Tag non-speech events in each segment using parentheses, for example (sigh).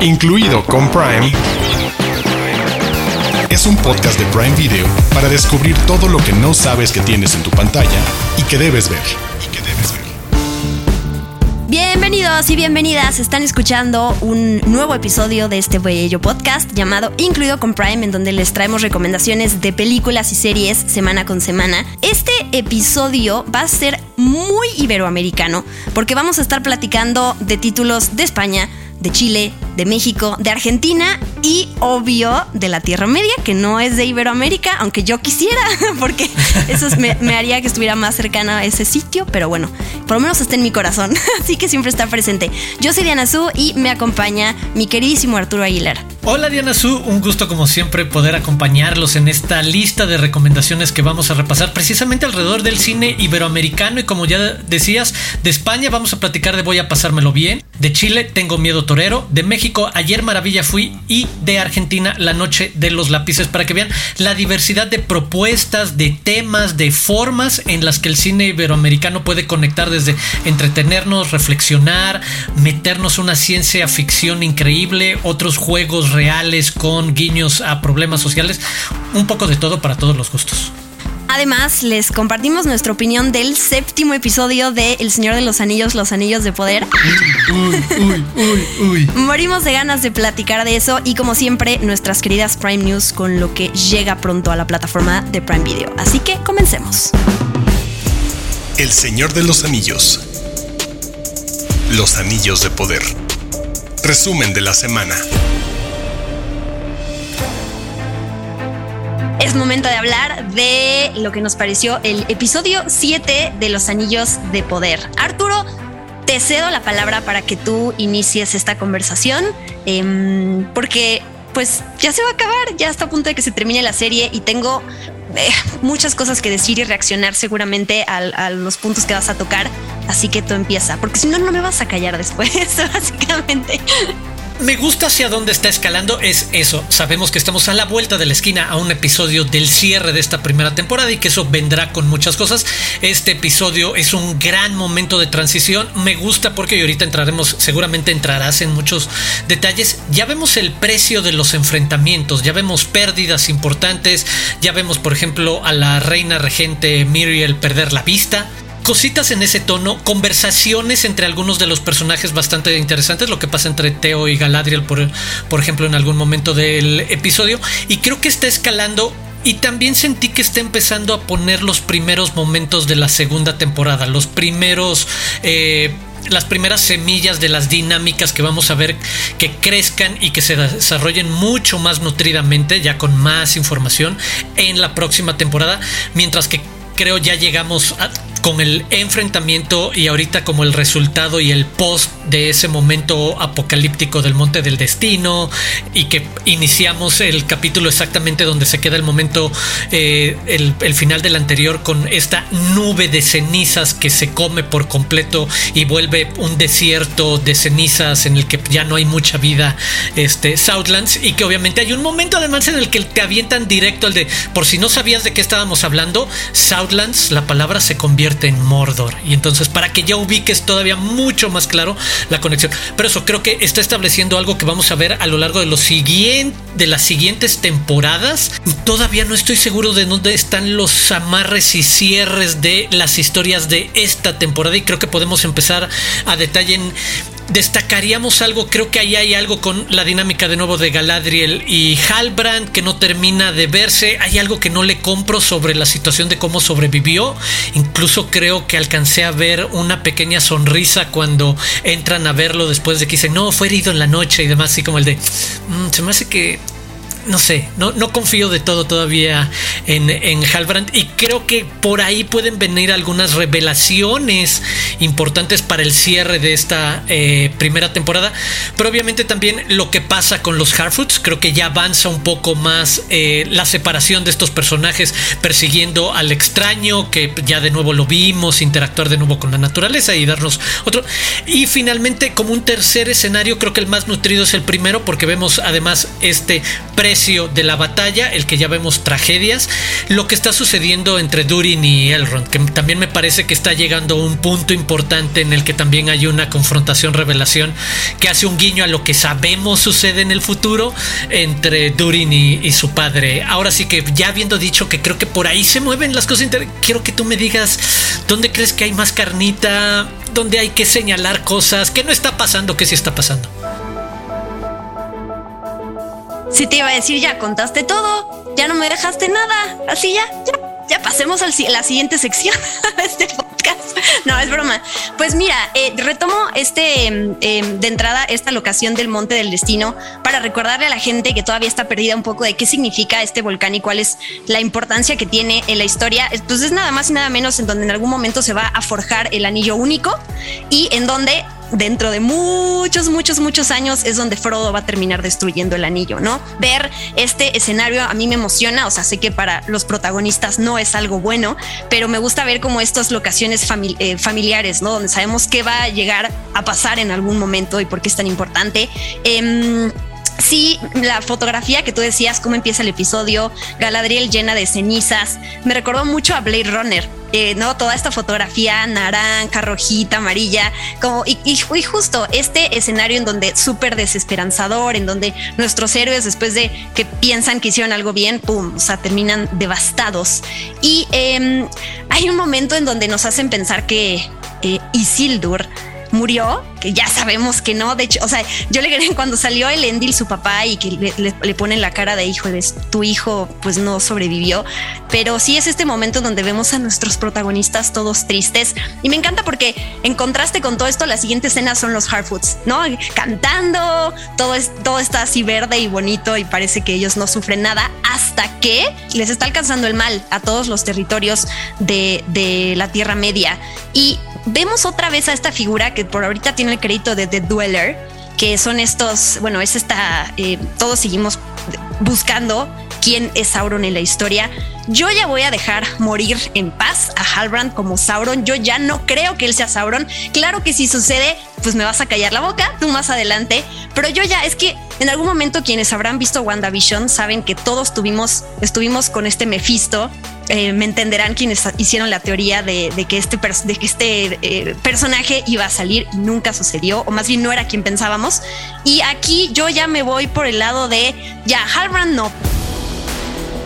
incluido con Prime, es un podcast de Prime Video para descubrir todo lo que no sabes que tienes en tu pantalla y que debes ver. Bienvenidos y bienvenidas. Están escuchando un nuevo episodio de este bello podcast llamado Incluido con Prime, en donde les traemos recomendaciones de películas y series semana con semana. Este episodio va a ser muy iberoamericano porque vamos a estar platicando de títulos de España, de Chile, de México, de Argentina y obvio de la Tierra Media, que no es de Iberoamérica, aunque yo quisiera, (laughs) porque eso me, haría que estuviera más cercana a ese sitio, pero bueno, por lo menos está en mi corazón, (laughs) así que siempre está presente. Yo soy Diana Su y me acompaña mi queridísimo Arturo Aguilar. Hola Diana Su, un gusto como siempre poder acompañarlos en esta lista de recomendaciones que vamos a repasar precisamente alrededor del cine iberoamericano. Y como ya decías, de España vamos a platicar de Voy a pasármelo bien, de Chile Tengo miedo torero, de México Ayer maravilla fui y de Argentina La noche de los lápices para que vean la diversidad de propuestas, de temas, de formas en las que el cine iberoamericano puede conectar desde entretenernos, reflexionar, meternos una ciencia ficción increíble, otros juegos reales con guiños a problemas sociales, un poco de todo para todos los gustos. Además, les compartimos nuestra opinión del séptimo episodio de El Señor de los Anillos, Los Anillos de Poder. Uy, uy, uy, uy. Morimos de ganas de platicar de eso y como siempre, nuestras queridas Prime News con lo que llega pronto a la plataforma de Prime Video. Así que comencemos. El Señor de los Anillos. Los Anillos de Poder. Resumen de la semana. Es momento de hablar de lo que nos pareció el episodio 7 de Los Anillos de Poder. Arturo, te cedo la palabra para que tú inicies esta conversación, eh, porque pues ya se va a acabar, ya está a punto de que se termine la serie y tengo eh, muchas cosas que decir y reaccionar seguramente a, a, los puntos que vas a tocar. Así que tú empieza, porque si no, no me vas a callar después, (laughs) básicamente me gusta hacia dónde está escalando es eso. Sabemos que estamos a la vuelta de la esquina a un episodio del cierre de esta primera temporada y que eso vendrá con muchas cosas. Este episodio es un gran momento de transición. Me gusta porque ahorita entraremos, seguramente entrarás en muchos detalles. Ya vemos el precio de los enfrentamientos, ya vemos pérdidas importantes, ya vemos por ejemplo a la reina regente Miriel perder la vista cositas en ese tono, conversaciones entre algunos de los personajes bastante interesantes, lo que pasa entre Teo y Galadriel, por, por ejemplo, en algún momento del episodio, y creo que está escalando y también sentí que está empezando a poner los primeros momentos de la segunda temporada, los primeros... Eh, las primeras semillas de las dinámicas que vamos a ver que crezcan y que se desarrollen mucho más nutridamente, ya con más información en la próxima temporada, mientras que creo ya llegamos a, con el enfrentamiento y ahorita como el resultado y el post de ese momento apocalíptico del Monte del Destino y que iniciamos el capítulo exactamente donde se queda el momento, eh, el, el, final del anterior con esta nube de cenizas que se come por completo y vuelve un desierto de cenizas en el que ya no hay mucha vida, este Southlands y que obviamente hay un momento además en el que te avientan directo el de, por si no sabías de qué estábamos hablando, Southlands, la palabra se convierte en Mordor y entonces para que ya ubiques todavía mucho más claro la conexión. Pero eso creo que está estableciendo algo que vamos a ver a lo largo de los siguientes de las siguientes temporadas. Todavía no estoy seguro de dónde están los amarres y cierres de las historias de esta temporada y creo que podemos empezar a detalle en destacaríamos algo, creo que ahí hay algo con la dinámica de nuevo de Galadriel y Halbrand que no termina de verse, hay algo que no le compro sobre la situación de cómo sobrevivió, incluso creo que alcancé a ver una pequeña sonrisa cuando entran a verlo después de que dicen, no, fue herido en la noche y demás, así como el de, mmm, se me hace que no sé, no, no confío de todo todavía en, en Halbrand y creo que por ahí pueden venir algunas revelaciones importantes para el cierre de esta eh, primera temporada, pero obviamente también lo que pasa con los Harfoots, creo que ya avanza un poco más eh, la separación de estos personajes persiguiendo al extraño, que ya de nuevo lo vimos, interactuar de nuevo con la naturaleza y darnos otro. Y finalmente como un tercer escenario, creo que el más nutrido es el primero porque vemos además este pre de la batalla, el que ya vemos tragedias, lo que está sucediendo entre Durin y Elrond, que también me parece que está llegando a un punto importante en el que también hay una confrontación, revelación, que hace un guiño a lo que sabemos sucede en el futuro entre Durin y, su padre. Ahora sí que ya habiendo dicho que creo que por ahí se mueven las cosas, quiero que tú me digas dónde crees que hay más carnita, dónde hay que señalar cosas, qué no está pasando, qué sí está pasando. Si te iba a decir, ya contaste todo, ya no me dejaste nada, así ya, ya, ya pasemos a la siguiente sección (laughs) este podcast. No, es broma. Pues mira, eh, retomo este em, em, de entrada esta locación del Monte del Destino para recordarle a la gente que todavía está perdida un poco de qué significa este volcán y cuál es la importancia que tiene en la historia. Pues es nada más y nada menos en donde en algún momento se va a forjar el anillo único y en donde dentro de muchos, muchos, muchos años es donde Frodo va a terminar destruyendo el anillo, ¿no? Ver este escenario a mí me emociona, o sea, sé que para los protagonistas no es algo bueno, pero me gusta ver como estas locaciones eh, familiares, ¿no? Donde sabemos qué va a llegar a pasar en algún momento y por qué es tan importante. Em, Sí, la fotografía que tú decías, cómo empieza el episodio, Galadriel llena de cenizas, me recordó mucho a Blade Runner, eh, ¿no? Toda esta fotografía naranja, rojita, amarilla, como, y, y, justo este escenario en donde súper desesperanzador, en donde nuestros héroes, después de que piensan que hicieron algo bien, pum, o sea, terminan devastados. Y em, hay un momento en donde nos hacen pensar que eh, Isildur murió, que ya sabemos que no. De hecho, o sea, yo le (laughs) cuando salió el Endil, su papá, y que le, le, ponen la cara de hijo, de tu hijo, pues no sobrevivió. Pero sí es este momento donde vemos a nuestros protagonistas todos tristes. Y me encanta porque en contraste con todo esto, la siguiente escena son los Hardfoods, ¿no? Cantando, todo, es, todo está así verde y bonito y parece que ellos no sufren nada hasta que les está alcanzando el mal a todos los territorios de, de la Tierra Media. Y vemos otra vez a esta figura que por ahorita tiene el crédito de The Dweller, que son estos, bueno, es esta, eh, todos seguimos buscando quién es Sauron en la historia. Yo ya voy a dejar morir en paz a Halbrand como Sauron. Yo ya no creo que él sea Sauron. Claro que si sucede, pues me vas a callar la boca, tú más adelante. Pero yo ya, es que en algún momento quienes habrán visto WandaVision saben que todos tuvimos, estuvimos con este Mephisto eh, me entenderán quienes hicieron la teoría de, que este, de que este eh, personaje iba a salir y nunca sucedió, o más bien no era quien pensábamos. Y aquí yo ya me voy por el lado de, ya, Halbrand no,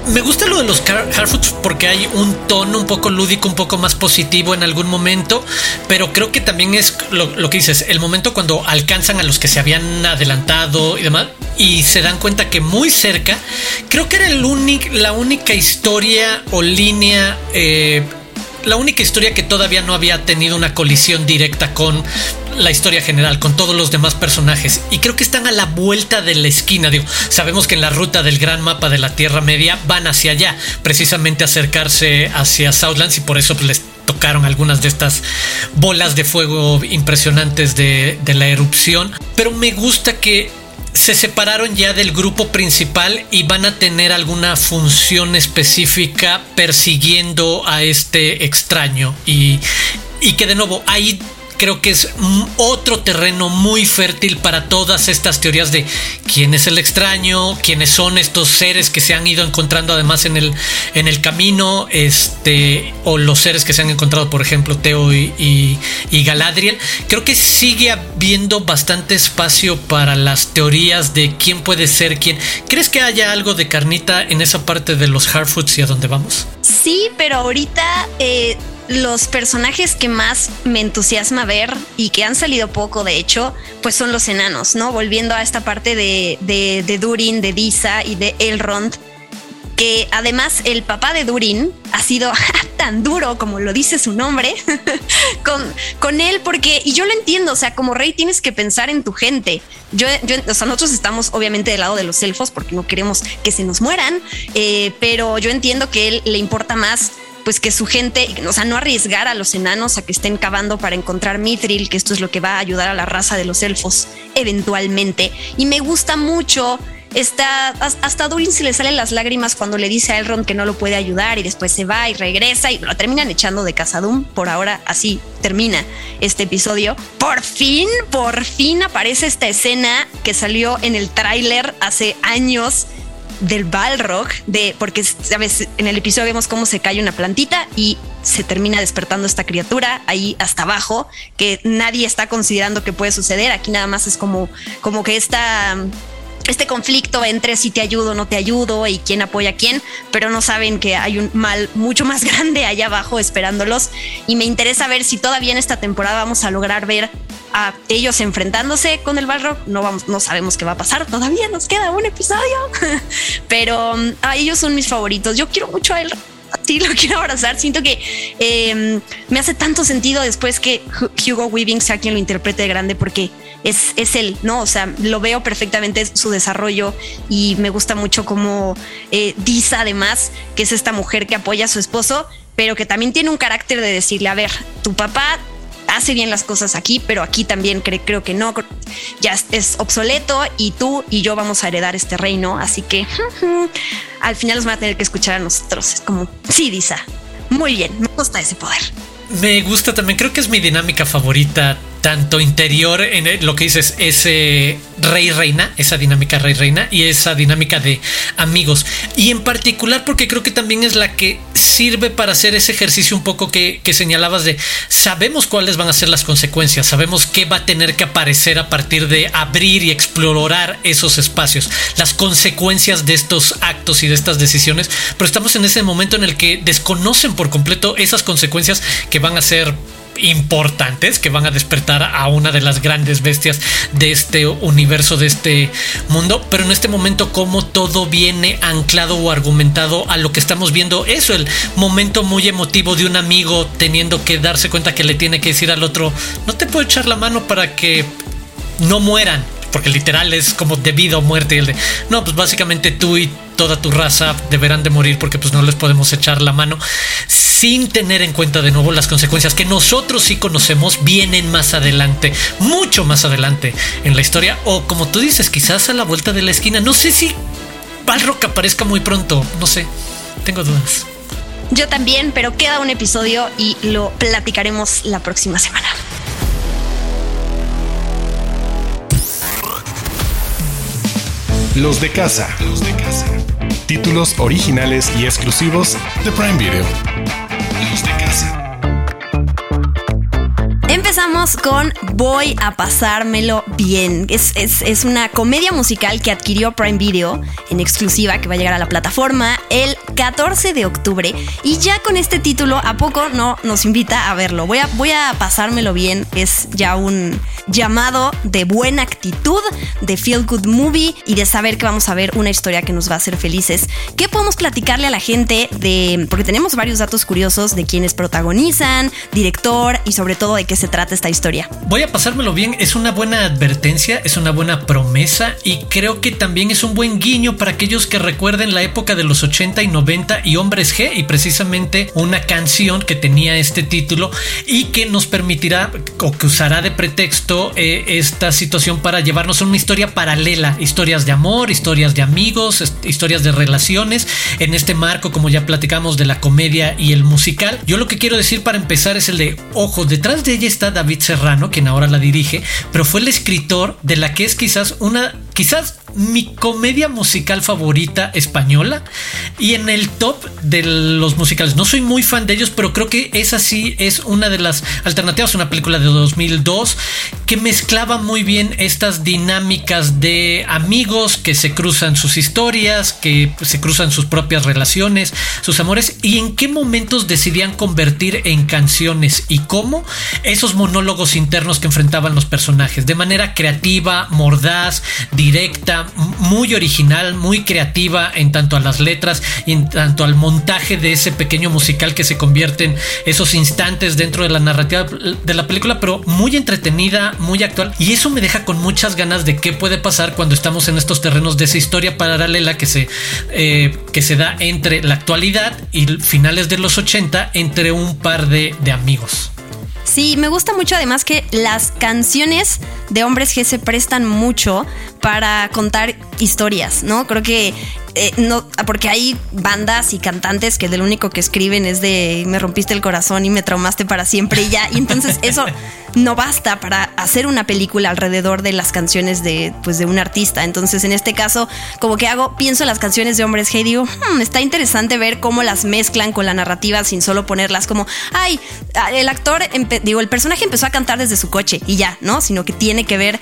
me gusta lo de los Harfoots porque hay un tono un poco lúdico, un poco más positivo en algún momento, pero creo que también es lo, que dices, el momento cuando alcanzan a los que se habían adelantado y demás, y se dan cuenta que muy cerca, creo que era la única historia o línea eh, la única historia que todavía no había tenido una colisión directa con la historia general, con todos los demás personajes. Y creo que están a la vuelta de la esquina. Digo, sabemos que en la ruta del gran mapa de la Tierra Media van hacia allá, precisamente acercarse hacia Southlands y por eso les tocaron algunas de estas bolas de fuego impresionantes de la erupción. Pero me gusta que se separaron ya del grupo principal y van a tener alguna función específica persiguiendo a este extraño y, y que de nuevo ahí creo que es otro terreno muy fértil para todas estas teorías de quién es el extraño, quiénes son estos seres que se han ido encontrando además en el, en el camino, este, o los seres que se han encontrado, por ejemplo, Teo y, Galadriel. Creo que sigue habiendo bastante espacio para las teorías de quién puede ser quién. ¿Crees que haya algo de carnita en esa parte de los Hardfoods y a dónde vamos? Sí, pero ahorita eh, los personajes que más me entusiasma ver y que han salido poco, de hecho, pues son los enanos, ¿no? Volviendo a esta parte de, de, Durin, de Disa y de Elrond, que además el papá de Durin ha sido (laughs) tan duro como lo dice su nombre (laughs) con, con él, porque, y yo lo entiendo, o sea, como rey tienes que pensar en tu gente. Yo, nosotros estamos obviamente del lado de los elfos porque no queremos que se nos mueran, eh, pero yo entiendo que él le importa más pues que su gente, o sea, no arriesgar a los enanos a que estén cavando para encontrar Mithril, que esto es lo que va a ayudar a la raza de los elfos eventualmente. Y me gusta mucho Está, hasta a Durin se le salen las lágrimas cuando le dice a Elrond que no lo puede ayudar y después se va y regresa y lo terminan echando de Casadum. Por ahora así termina este episodio. Por fin, por fin aparece esta escena que salió en el tráiler hace años del Balrog, de, porque sabes, en el episodio vemos cómo se cae una plantita y se termina despertando esta criatura ahí hasta abajo, que nadie está considerando que puede suceder. Aquí nada más es como, como que esta este conflicto entre si te ayudo o no te ayudo y quién apoya a quién, pero no saben que hay un mal mucho más (laughs) grande allá abajo esperándolos. Y me interesa ver si todavía en esta temporada vamos a lograr ver a ellos enfrentándose con el Balrog. No vamos, no sabemos qué va a pasar. Todavía nos queda un episodio, (laughs) pero um, ellos son mis favoritos. Yo quiero mucho a él. Sí, lo quiero abrazar. Siento que em, me hace tanto sentido después que Hugo Weaving sea quien lo interprete de grande, porque es, es él, ¿no? O sea, lo veo perfectamente su desarrollo y me gusta mucho como eh, Disa, además, que es esta mujer que apoya a su esposo, pero que también tiene un carácter de decirle, a ver, tu papá hace bien las cosas aquí, pero aquí también creo que no, ya es obsoleto y tú y yo vamos a heredar este reino, así que (laughs) al final nos van a tener que escuchar a nosotros. Es como, sí, Disa, muy bien, me gusta ese poder. Me gusta también, creo que es mi dinámica favorita tanto interior en lo que dices, ese rey-reina, esa dinámica rey-reina y esa dinámica de amigos. Y en particular porque creo que también es la que sirve para hacer ese ejercicio un poco que, señalabas de sabemos cuáles van a ser las consecuencias, sabemos qué va a tener que aparecer a partir de abrir y explorar esos espacios, las consecuencias de estos actos y de estas decisiones, pero estamos en ese momento en el que desconocen por completo esas consecuencias que van a ser importantes que van a despertar a una de las grandes bestias de este universo, de este mundo. Pero en este momento, como todo viene anclado o argumentado a lo que estamos viendo, eso, el momento muy emotivo de un amigo teniendo que darse cuenta que le tiene que decir al otro, no te puedo echar la mano para que no mueran porque literal es como debido a muerte. El de, no, pues básicamente tú y toda tu raza deberán de morir porque pues no les podemos echar la mano sin tener en cuenta de nuevo las consecuencias que nosotros sí conocemos vienen más adelante, mucho más adelante en la historia o como tú dices, quizás a la vuelta de la esquina. No sé si Balrock aparezca muy pronto, no sé, tengo dudas. Yo también, pero queda un episodio y lo platicaremos la próxima semana. Los de casa. Los de casa. Títulos originales y exclusivos de Prime Video. Los de casa. Empezamos con Voy a pasármelo bien. Es, es, una comedia musical que adquirió Prime Video en exclusiva que va a llegar a la plataforma el 14 de octubre. Y ya con este título, ¿a poco no nos invita a verlo? Voy a, voy a pasármelo bien. Es ya un llamado de buena actitud, de feel good movie y de saber que vamos a ver una historia que nos va a hacer felices. ¿Qué podemos platicarle a la gente de.? Porque tenemos varios datos curiosos de quienes protagonizan, director y sobre todo de qué se trata esta historia. Voy a pasármelo bien. Es una buena advertencia, es una buena promesa y creo que también es un buen guiño para aquellos que recuerden la época de los 80 y 90 y Hombres G y precisamente una canción que tenía este título y que nos permitirá o que usará de pretexto eh, esta situación para llevarnos a una historia paralela, historias de amor, historias de amigos, historias de relaciones, en este marco, como ya platicamos, de la comedia y el musical. Yo lo que quiero decir para empezar es el de, ojo, detrás de ella está David Serrano, quien ahora la dirige, pero fue el escritor de la que es quizás una, quizás mi comedia musical favorita española y en el top de los musicales. No soy muy fan de ellos, pero creo que esa sí es una de las alternativas. Una película de 2002 que mezclaba muy bien estas dinámicas de amigos que se cruzan sus historias, que se cruzan sus propias relaciones, sus amores y en qué momentos decidían convertir en canciones y cómo esos monólogos internos que enfrentaban los personajes de manera creativa, mordaz, directa muy original, muy creativa en tanto a las letras en tanto al montaje de ese pequeño musical que se convierte en esos instantes dentro de la narrativa de la película, pero muy entretenida, muy actual. Y eso me deja con muchas ganas de qué puede pasar cuando estamos en estos terrenos de esa historia paralela que se, eh, que se da entre la actualidad y finales de los 80 entre un par de amigos. Sí, me gusta mucho además que las canciones de hombres G se prestan mucho para contar historias, ¿no? Creo que eh, no, porque hay bandas y cantantes que del único que escriben es de me rompiste el corazón y me traumaste para siempre y ya. Y entonces (laughs) eso no basta para hacer una película alrededor de las canciones de, pues, de un artista. Entonces, en este caso, como que hago, pienso en las canciones de hombres G y digo, hmm, está interesante ver cómo las mezclan con la narrativa sin solo ponerlas como, ay, el actor, digo, el personaje empezó a cantar desde su coche y ya, ¿no? Sino que tiene que ver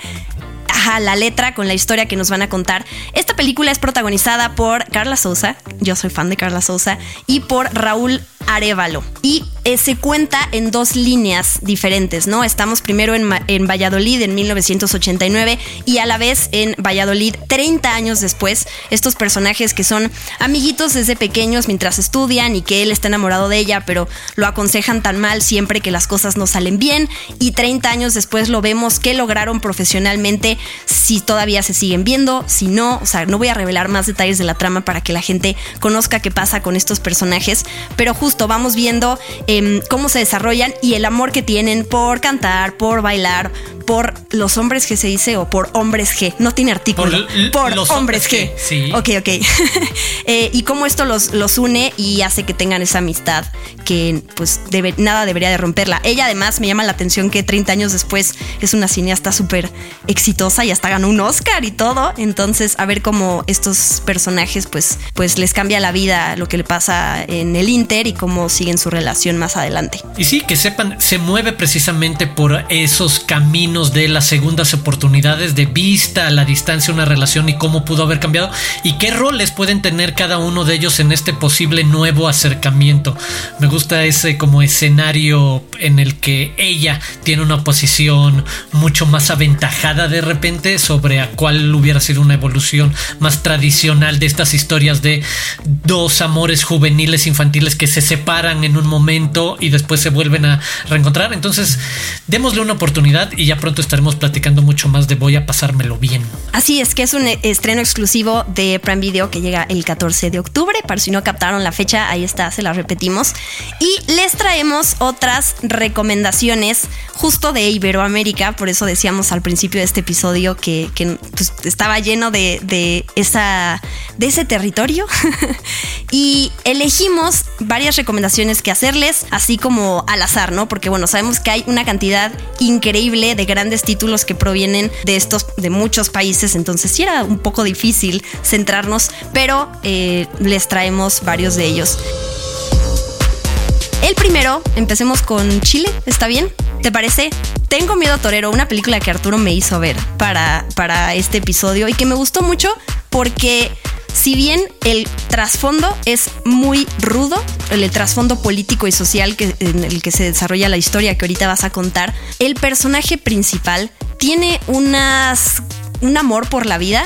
la letra con la historia que nos van a contar. Esta película es protagonizada por Carla Souza, yo soy fan de Carla Souza, y por Raúl Arevalo. Y eh, se cuenta en dos líneas diferentes, ¿no? Estamos primero en, en, Valladolid en 1989 y a la vez en Valladolid 30 años después. Estos personajes que son amiguitos desde pequeños mientras estudian y que él está enamorado de ella, pero lo aconsejan tan mal siempre que las cosas no salen bien. Y 30 años después lo vemos que lograron profesionalmente, si todavía se siguen viendo, si no, o sea, no voy a revelar más detalles de la trama para que la gente conozca qué pasa con estos personajes, pero justo vamos viendo em, cómo se desarrollan y el amor que tienen por cantar, por bailar, por los hombres G se dice o por hombres G. No tiene artículo. Por, los hombres G. Sí. Ok, ok. (laughs) Eh, y cómo esto los, los une y hace que tengan esa amistad que pues nada debería de romperla. Ella además me llama la atención que 30 años después es una cineasta súper exitosa y hasta ganó un Oscar y todo. Entonces a ver cómo estos personajes pues, pues les cambia la vida lo que le pasa en el Inter y cómo siguen su relación más adelante. Y sí, que sepan, se mueve precisamente por esos caminos de las segundas oportunidades, de vista a la distancia una relación y cómo pudo haber cambiado y qué roles pueden tener cada uno de ellos en este posible nuevo acercamiento. Me gusta ese como escenario en el que ella tiene una posición mucho más aventajada de repente sobre a cuál hubiera sido una evolución más tradicional de estas historias de dos amores juveniles infantiles que se separan en un momento y después se vuelven a reencontrar. Entonces, démosle una oportunidad y ya pronto estaremos platicando mucho más de Voy a pasármelo bien. Así es, que es un estreno exclusivo de Prime Video que llega el 14 de octubre. Para si no captaron la fecha, ahí está, se la repetimos. Y les traemos otras recomendaciones justo de Iberoamérica. Por eso decíamos al principio de este episodio que, pues, estaba lleno de, esa, de ese territorio. (laughs) y elegimos varias recomendaciones que hacerles, así como al azar, ¿no? Porque bueno, sabemos que hay una cantidad increíble de grandes títulos que provienen de estos, de muchos países, entonces sí era un poco difícil centrarnos, pero eh, les traemos varios de ellos. El primero, empecemos con Chile, ¿está bien? ¿Te parece? Tengo miedo torero, una película que Arturo me hizo ver para, para este episodio y que me gustó mucho porque si bien el trasfondo es muy rudo, el, trasfondo político y social en el que se desarrolla la historia que ahorita vas a contar, el personaje principal tiene unas, un amor por la vida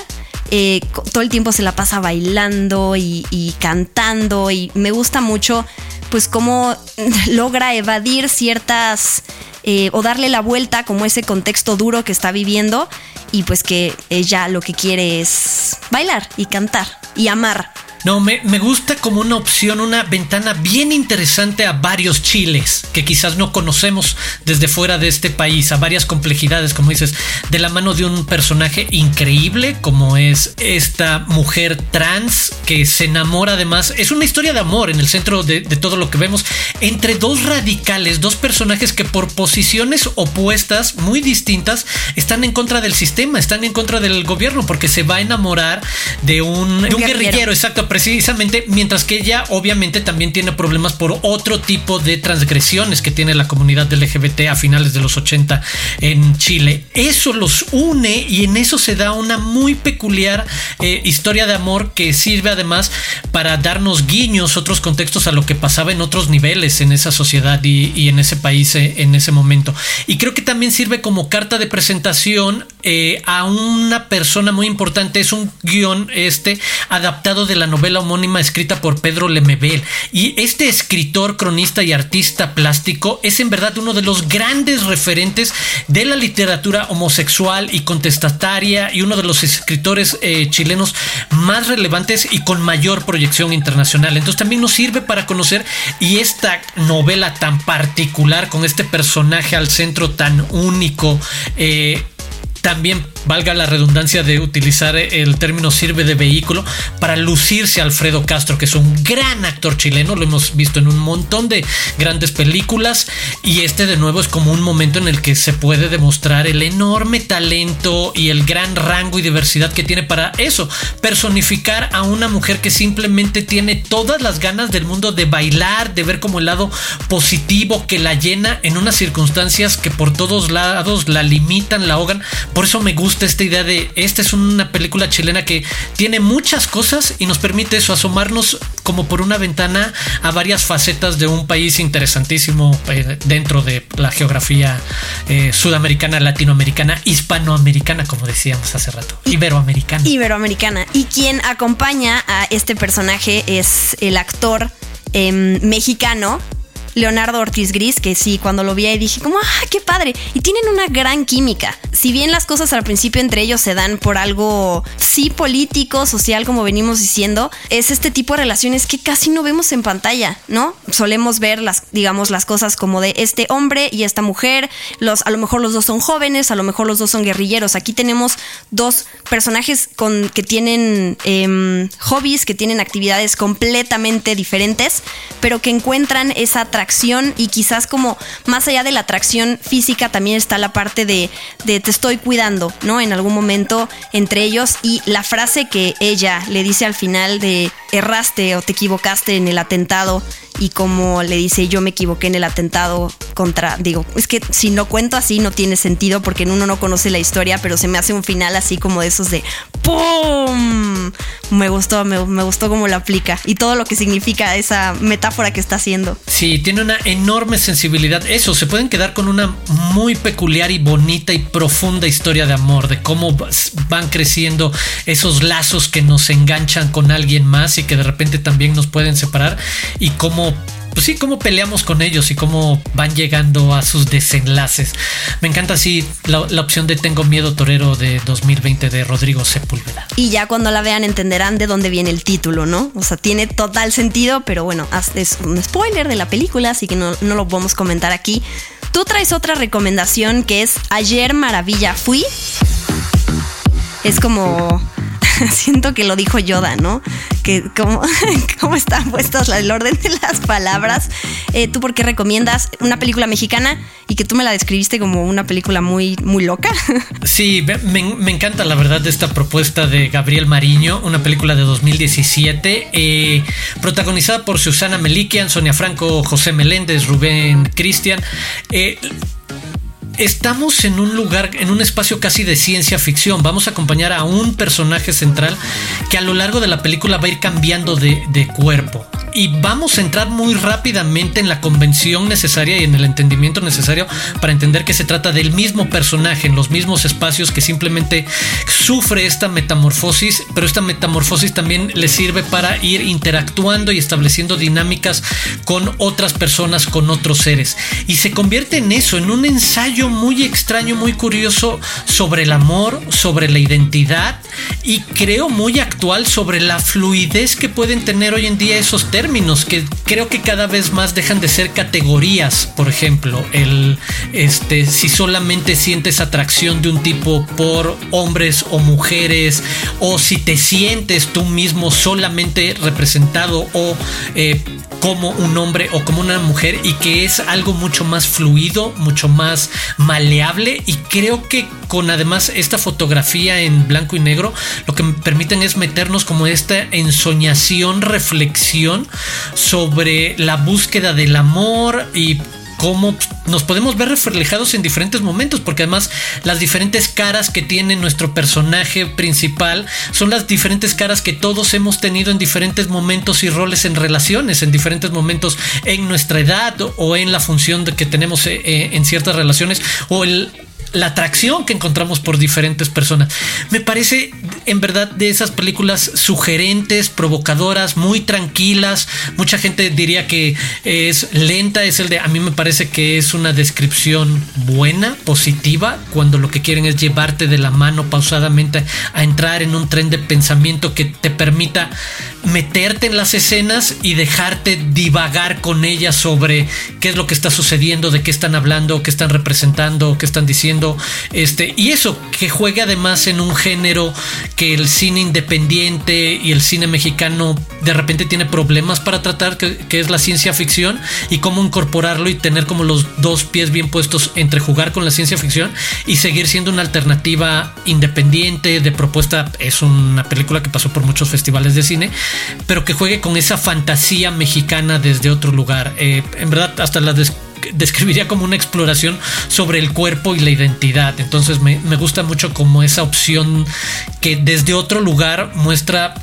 eh, todo el tiempo se la pasa bailando y, y, cantando y me gusta mucho pues cómo (laughs) logra evadir ciertas eh, o darle la vuelta como ese contexto duro que está viviendo y pues que ella lo que quiere es bailar y cantar y amar no, me, gusta como una opción, una ventana bien interesante a varios chiles que quizás no conocemos desde fuera de este país, a varias complejidades, como dices, de la mano de un personaje increíble como es esta mujer trans que se enamora además. Es una historia de amor en el centro de, de todo lo que vemos entre dos radicales, dos personajes que por posiciones opuestas, muy distintas, están en contra del sistema, están en contra del gobierno porque se va a enamorar de un, de un guerrillero, exacto precisamente, mientras que ella obviamente también tiene problemas por otro tipo de transgresiones que tiene la comunidad LGBT a finales de los 80 en Chile. Eso los une y en eso se da una muy peculiar eh, historia de amor que sirve además para darnos guiños, otros contextos a lo que pasaba en otros niveles en esa sociedad y, en ese país eh, en ese momento. Y creo que también sirve como carta de presentación eh, a una persona muy importante. Es un guion este adaptado de la novela novela homónima escrita por Pedro Lemebel. Y este escritor, cronista y artista plástico es en verdad uno de los grandes referentes de la literatura homosexual y contestataria y uno de los escritores eh, chilenos más relevantes y con mayor proyección internacional. Entonces también nos sirve para conocer y esta novela tan particular con este personaje al centro tan único. Eh, también valga la redundancia de utilizar el término sirve de vehículo para lucirse Alfredo Castro, que es un gran actor chileno, lo hemos visto en un montón de grandes películas y este de nuevo es como un momento en el que se puede demostrar el enorme talento y el gran rango y diversidad que tiene para eso, personificar a una mujer que simplemente tiene todas las ganas del mundo de bailar, de ver como el lado positivo que la llena en unas circunstancias que por todos lados la limitan, la ahogan por eso me gusta esta idea de esta es una película chilena que tiene muchas cosas y nos permite eso, asomarnos como por una ventana a varias facetas de un país interesantísimo eh, dentro de la geografía eh, sudamericana, latinoamericana, hispanoamericana, como decíamos hace rato, iberoamericana. Iberoamericana. Y quien acompaña a este personaje es el actor em, mexicano Leonardo Ortiz Gris, que sí, cuando lo vi ahí dije como, ah, qué padre. Y tienen una gran química. Si bien las cosas al principio entre ellos se dan por algo, sí, político, social, como venimos diciendo, es este tipo de relaciones que casi no vemos en pantalla, ¿no? Solemos ver las, digamos, las cosas como de este hombre y esta mujer, los, a lo mejor los dos son jóvenes, a lo mejor los dos son guerrilleros. Aquí tenemos dos personajes con, que tienen em, hobbies, que tienen actividades completamente diferentes, pero que encuentran esa atracción y quizás como más allá de la atracción física también está la parte de, de te estoy cuidando, ¿no? En algún momento entre ellos y la frase que ella le dice al final de erraste o te equivocaste en el atentado y como le dice yo me equivoqué en el atentado contra, digo, es que si no cuento así no tiene sentido porque uno no conoce la historia, pero se me hace un final así como de esos de ¡pum! Me gustó, me, me gustó cómo lo aplica y todo lo que significa esa metáfora que está haciendo. Sí, tiene una enorme sensibilidad. Eso, se pueden quedar con una muy peculiar y bonita y profunda historia de amor, de cómo van creciendo esos lazos que nos enganchan con alguien más y que de repente también nos pueden separar y cómo pues sí, cómo peleamos con ellos y cómo van llegando a sus desenlaces. Me encanta así la, opción de Tengo Miedo Torero de 2020 de Rodrigo Sepúlveda. Y ya cuando la vean entenderán de dónde viene el título, ¿no? O sea, tiene total sentido, pero bueno, es un spoiler de la película, así que no, no lo podemos comentar aquí. Tú traes otra recomendación que es Ayer Maravilla Fui. Es como (laughs) siento que lo dijo Yoda, ¿no? Que cómo, (laughs) cómo están puestas el orden de las palabras. Eh, ¿Tú por qué recomiendas una película mexicana y que tú me la describiste como una película muy, muy loca? (laughs) Sí, me, encanta la verdad esta propuesta de Gabriel Mariño, una película de 2017, eh, protagonizada por Susana Melikian, Sonia Franco, José Meléndez, Rubén Cristian. Eh, estamos en un lugar, en un espacio casi de ciencia ficción. Vamos a acompañar a un personaje central que a lo largo de la película va a ir cambiando de, de cuerpo y vamos a entrar muy rápidamente en la convención necesaria y en el entendimiento necesario para entender que se trata del mismo personaje en los mismos espacios que simplemente sufre esta metamorfosis, pero esta metamorfosis también le sirve para ir interactuando y estableciendo dinámicas con otras personas, con otros seres. Y se convierte en eso, en un ensayo muy extraño, muy curioso sobre el amor, sobre la identidad y creo muy actual sobre la fluidez que pueden tener hoy en día esos términos términos que creo que cada vez más dejan de ser categorías. Por ejemplo, el este si solamente sientes atracción de un tipo por hombres o mujeres, o si te sientes tú mismo solamente representado o eh, como un hombre o como una mujer y que es algo mucho más fluido, mucho más maleable y creo que con además esta fotografía en blanco y negro lo que me permiten es meternos como esta ensoñación, reflexión sobre la búsqueda del amor y cómo nos podemos ver reflejados en diferentes momentos, porque además las diferentes caras que tiene nuestro personaje principal son las diferentes caras que todos hemos tenido en diferentes momentos y roles en relaciones, en diferentes momentos en nuestra edad o en la función que tenemos eh, eh, en ciertas relaciones o el la atracción que encontramos por diferentes personas. Me parece en verdad de esas películas sugerentes, provocadoras, muy tranquilas. Mucha gente diría que es lenta, es el de a mí me parece que es una descripción buena, positiva, cuando lo que quieren es llevarte de la mano pausadamente a entrar en un tren de pensamiento que te permita meterte en las escenas y dejarte divagar con ellas sobre qué es lo que está sucediendo, de qué están hablando, qué están representando, qué están diciendo. Este, y eso, que juegue además en un género que el cine independiente y el cine mexicano de repente tiene problemas para tratar, que, es la ciencia ficción, y cómo incorporarlo y tener como los dos pies bien puestos entre jugar con la ciencia ficción y seguir siendo una alternativa independiente de propuesta. Es una película que pasó por muchos festivales de cine, pero que juegue con esa fantasía mexicana desde otro lugar. Eh, en verdad, hasta la describiría como una exploración sobre el cuerpo y la identidad. Entonces me, gusta mucho como esa opción que desde otro lugar muestra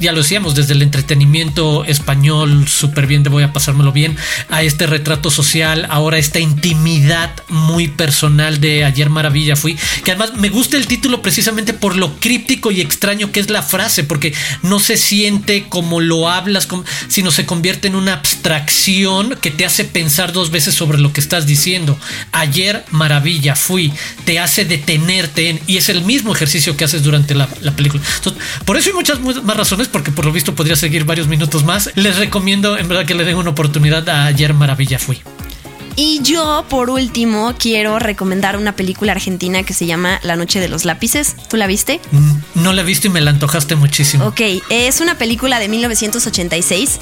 ya lo decíamos, desde el entretenimiento español, súper bien de voy a pasármelo bien, a este retrato social, ahora esta intimidad muy personal de Ayer Maravilla fui, que además me gusta el título precisamente por lo críptico y extraño que es la frase, porque no se siente como lo hablas, sino se convierte en una abstracción que te hace pensar dos veces sobre lo que estás diciendo. Ayer Maravilla fui, te hace detenerte en, y es el mismo ejercicio que haces durante la, película. por eso hay muchas más razones porque por lo visto podría seguir varios minutos más. Les recomiendo en verdad que le den una oportunidad a Ayer Maravilla Fui. Y yo, por último, quiero recomendar una película argentina que se llama La Noche de los Lápices. ¿Tú la viste? Mm, no la he visto y me la antojaste muchísimo. Ok, es una película de 1986.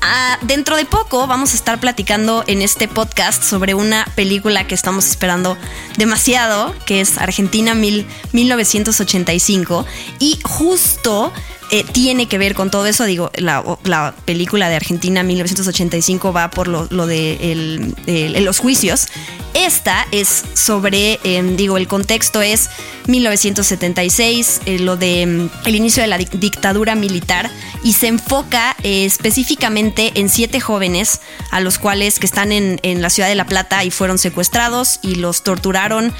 Ah, dentro de poco vamos a estar platicando en este podcast sobre una película que estamos esperando demasiado, que es Argentina 1985. Y justo eh, tiene que ver con todo eso. Digo, la, película de Argentina 1985 va por lo, de los juicios. Esta es sobre, em, digo, el contexto es 1976, eh, lo de em, el inicio de la dictadura militar y se enfoca eh, específicamente en siete jóvenes a los cuales que están en, en la ciudad de La Plata y fueron secuestrados y los torturaron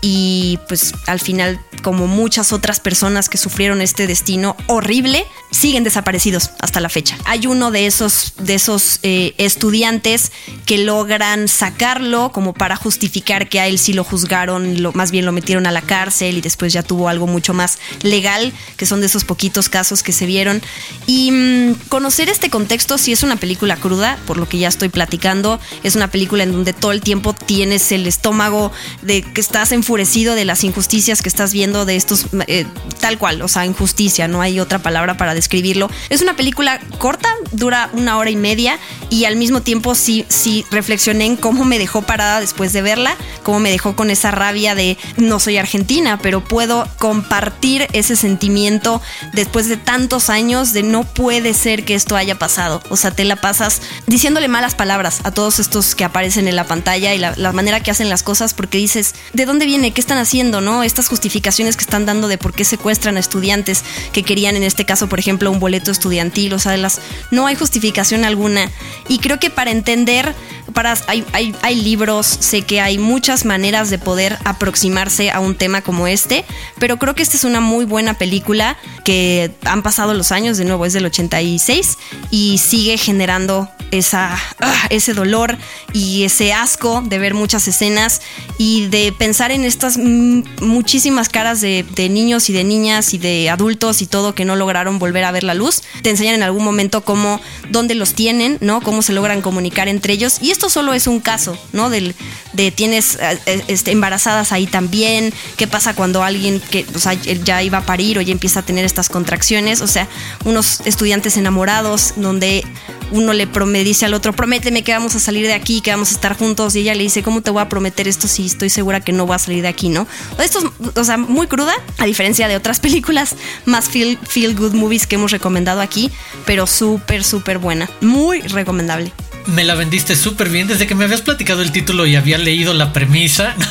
y pues al final como muchas otras personas que sufrieron este destino horrible, siguen desaparecidos hasta la fecha. Hay uno de esos, de esos eh, estudiantes que logran sacarlo como para justificar que a él sí lo juzgaron, lo, más bien lo metieron a la cárcel y después ya tuvo algo mucho más legal, que son de esos poquitos casos que se vieron. Y mm, conocer este contexto si es una película cruda, por lo que ya estoy platicando, es una película en donde todo el tiempo tienes el estómago de que estás enfurecido de las injusticias que estás viendo de estos, eh, tal cual, o sea, injusticia, no hay otra palabra para describirlo. Es una película corta, dura una hora y media y al mismo tiempo sí, sí reflexioné en cómo me dejó parada después de verla, cómo me dejó con esa rabia de no soy argentina, pero puedo compartir ese sentimiento después de tantos años de no puede ser que esto haya pasado. O sea, te la pasas diciéndole malas palabras a todos estos que aparecen en la pantalla y la, la manera que hacen las cosas porque dices, ¿de dónde viene? ¿Qué están haciendo? ¿No? Estas justificaciones que están dando de por qué secuestran a estudiantes que querían en este caso, por ejemplo, un boleto estudiantil, o sea, de las, no hay justificación alguna. Y creo que para entender, para, hay, hay, hay libros, sé que hay muchas maneras de poder aproximarse a un tema como este, pero creo que esta es una muy buena película que han pasado los años, de nuevo es del 86 y sigue generando esa, ah, ese dolor y ese asco de ver muchas escenas y de pensar en estas muchísimas caras de, niños y de niñas y de adultos y todo que no lograron volver a ver la luz. Te enseñan en algún momento cómo, dónde los tienen, ¿no? Cómo se logran comunicar entre ellos. Y esto solo es un caso, ¿no? Del, de tienes eh, eh, este, embarazadas ahí también. ¿Qué pasa cuando alguien que ya iba a parir o ya empieza a tener estas contracciones? O sea, unos estudiantes enamorados donde uno le dice al otro, prométeme que vamos a salir de aquí, que vamos a estar juntos. Y ella le dice, ¿cómo te voy a prometer esto si estoy segura que no voy a salir de aquí, no? Esto es, o sea, muy cruda, a diferencia de otras películas más feel, feel good movies que hemos recomendado aquí, pero súper, súper buena. Muy recomendable me la vendiste súper bien desde que me habías platicado el título y había leído la premisa. (laughs)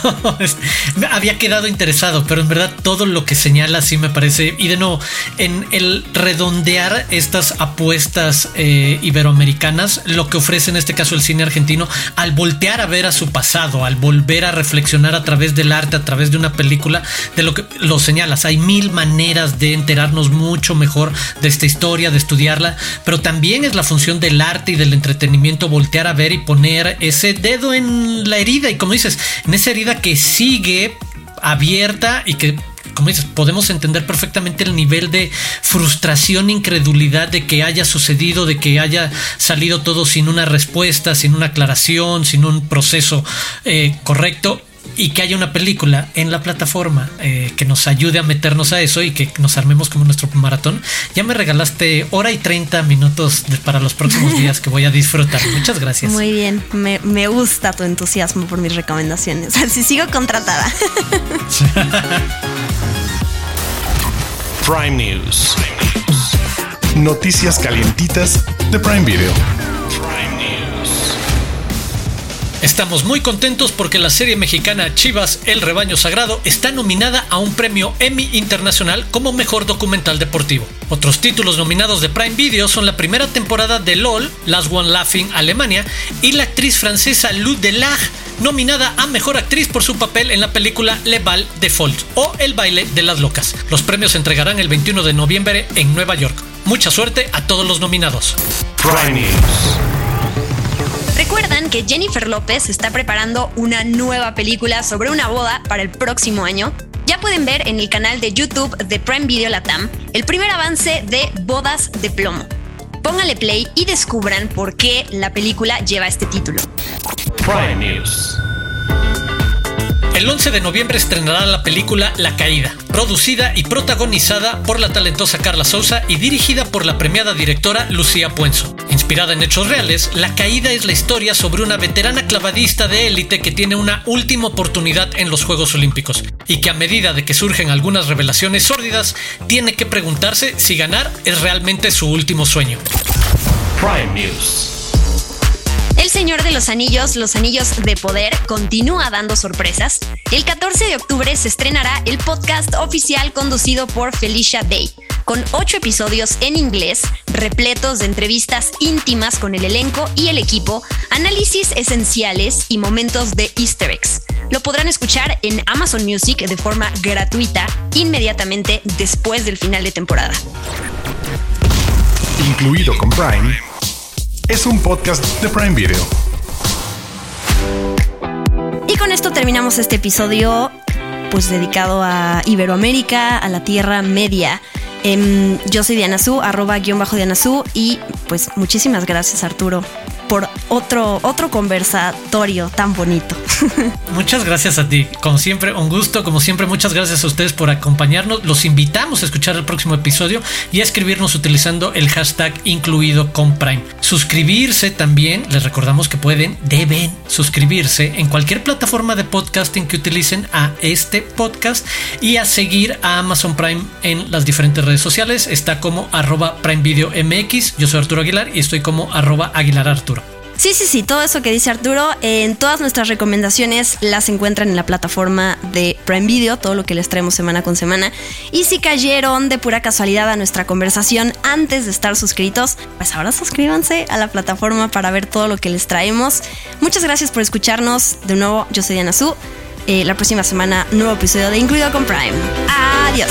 No, había quedado interesado, pero en verdad todo lo que señala sí me parece. Y de nuevo, en el redondear estas apuestas eh, iberoamericanas, lo que ofrece en este caso el cine argentino, al voltear a ver a su pasado, al volver a reflexionar a través del arte, a través de una película, de lo que lo señalas. Hay mil maneras de enterarnos mucho mejor de esta historia, de estudiarla, pero también es la función del arte y del entretenimiento voltear a ver y poner ese dedo en la herida. Y como dices, en esa herida que sigue abierta y que como dices, podemos entender perfectamente el nivel de frustración, incredulidad de que haya sucedido, de que haya salido todo sin una respuesta, sin una aclaración, sin un proceso eh, correcto y que haya una película en la plataforma eh, que nos ayude a meternos a eso y que nos armemos como nuestro maratón. Ya me regalaste hora y 30 minutos para los próximos (laughs) días que voy a disfrutar. Muchas gracias. Muy bien, me, me gusta tu entusiasmo por mis recomendaciones. (laughs) Así sigo contratada. Prime News. Noticias calientitas de Prime Video. Estamos muy contentos porque la serie mexicana Chivas, El Rebaño Sagrado, está nominada a un premio Emmy Internacional como Mejor Documental Deportivo. Otros títulos nominados de Prime Video son la primera temporada de LOL, Last One Laughing Alemania, y la actriz francesa Lou Delage, nominada a Mejor Actriz por su papel en la película Le Bal de Fault o El Baile de las Locas. Los premios se entregarán el 21 de noviembre en Nueva York. Mucha suerte a todos los nominados. Prime News. Recuerdan que Jennifer López está preparando una nueva película sobre una boda para el próximo año. Ya pueden ver en el canal de YouTube de Prime Video Latam el primer avance de Bodas de Plomo. Pónganle play y descubran por qué la película lleva este título. Prime News. El 11 de noviembre estrenará la película La Caída, producida y protagonizada por la talentosa Carla Souza y dirigida por la premiada directora Lucía Puenzo. Inspirada en hechos reales, La Caída es la historia sobre una veterana clavadista de élite que tiene una última oportunidad en los Juegos Olímpicos y que a medida de que surgen algunas revelaciones sórdidas, tiene que preguntarse si ganar es realmente su último sueño. Prime News. El Señor de los Anillos, los Anillos de Poder, continúa dando sorpresas. El 14 de octubre se estrenará el podcast oficial conducido por Felicia Day, con ocho episodios en inglés, repletos de entrevistas íntimas con el elenco y el equipo, análisis esenciales y momentos de easter eggs. Lo podrán escuchar en Amazon Music de forma gratuita inmediatamente después del final de temporada. Incluido con Prime. Es un podcast de Prime Video. Y con esto terminamos este episodio pues dedicado a Iberoamérica, a la Tierra Media. Em, yo soy Diana Su, arroba guion bajo Diana Su, y pues muchísimas gracias Arturo por otro, otro conversatorio tan bonito. (laughs) Muchas gracias a ti. Como siempre, un gusto. Como siempre, muchas gracias a ustedes por acompañarnos. Los invitamos a escuchar el próximo episodio y a escribirnos utilizando el hashtag incluido con Prime. Suscribirse también. Les recordamos que pueden, deben suscribirse en cualquier plataforma de podcasting que utilicen a este podcast y a seguir a Amazon Prime en las diferentes redes sociales. Está como arroba Prime Video MX. Yo soy Arturo Aguilar y estoy como arroba Aguilar Arturo. Sí, sí, sí, todo eso que dice Arturo, en todas nuestras recomendaciones las encuentran en la plataforma de Prime Video, todo lo que les traemos semana con semana. Y si cayeron de pura casualidad a nuestra conversación antes de estar suscritos, pues ahora suscríbanse a la plataforma para ver todo lo que les traemos. Muchas gracias por escucharnos. De nuevo, yo soy Diana Su. Eh, la próxima semana, nuevo episodio de Incluido con Prime. Adiós.